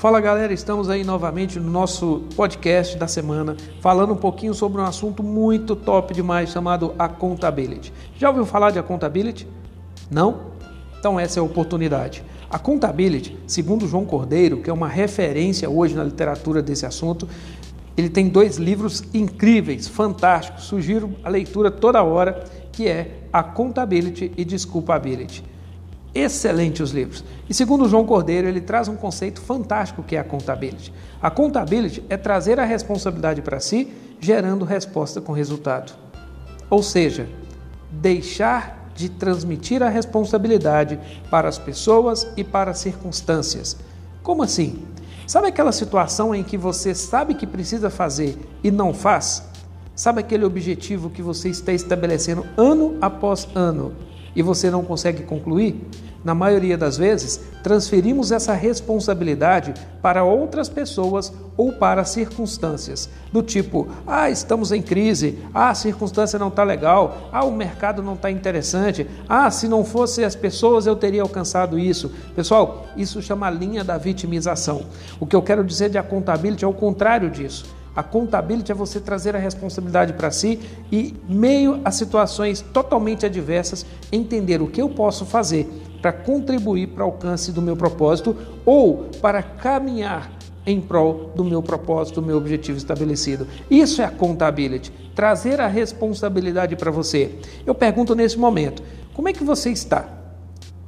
Fala galera, estamos aí novamente no nosso podcast da semana, falando um pouquinho sobre um assunto muito top demais chamado accountability. Já ouviu falar de accountability? Não? Então essa é a oportunidade. A accountability, segundo João Cordeiro, que é uma referência hoje na literatura desse assunto, ele tem dois livros incríveis, fantásticos, sugiro a leitura toda hora, que é Accountability e Disculpability. Excelente os livros. E segundo João Cordeiro, ele traz um conceito fantástico que é a contabilidade. A contabilidade é trazer a responsabilidade para si, gerando resposta com resultado. Ou seja, deixar de transmitir a responsabilidade para as pessoas e para as circunstâncias. Como assim? Sabe aquela situação em que você sabe que precisa fazer e não faz? Sabe aquele objetivo que você está estabelecendo ano após ano e você não consegue concluir? Na maioria das vezes, transferimos essa responsabilidade para outras pessoas ou para circunstâncias, do tipo: ah, estamos em crise, ah, a circunstância não está legal, ah, o mercado não está interessante, ah, se não fosse as pessoas eu teria alcançado isso. Pessoal, isso chama linha da vitimização. O que eu quero dizer de accountability é o contrário disso. A contabilidade é você trazer a responsabilidade para si e, meio a situações totalmente adversas, entender o que eu posso fazer para contribuir para o alcance do meu propósito ou para caminhar em prol do meu propósito, do meu objetivo estabelecido. Isso é a contabilidade, trazer a responsabilidade para você. Eu pergunto nesse momento, como é que você está?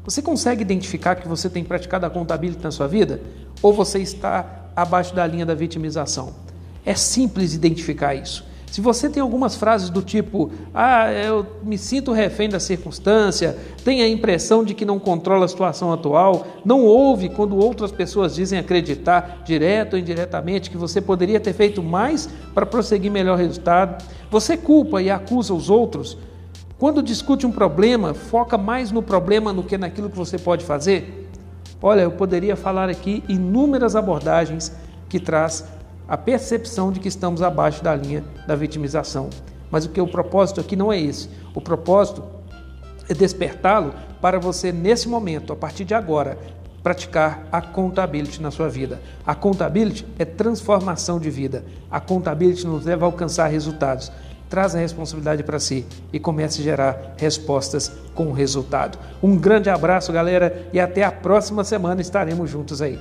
Você consegue identificar que você tem praticado a contabilidade na sua vida? Ou você está abaixo da linha da vitimização? É simples identificar isso. Se você tem algumas frases do tipo, ah, eu me sinto refém da circunstância, tem a impressão de que não controla a situação atual, não ouve quando outras pessoas dizem acreditar, direto ou indiretamente, que você poderia ter feito mais para prosseguir melhor resultado, você culpa e acusa os outros. Quando discute um problema, foca mais no problema do que naquilo que você pode fazer. Olha, eu poderia falar aqui inúmeras abordagens que traz a percepção de que estamos abaixo da linha da vitimização. Mas o que o propósito aqui não é esse. O propósito é despertá-lo para você, nesse momento, a partir de agora, praticar a contabilidade na sua vida. A contabilidade é transformação de vida. A contabilidade nos leva a alcançar resultados. Traz a responsabilidade para si e comece a gerar respostas com resultado. Um grande abraço, galera, e até a próxima semana estaremos juntos aí.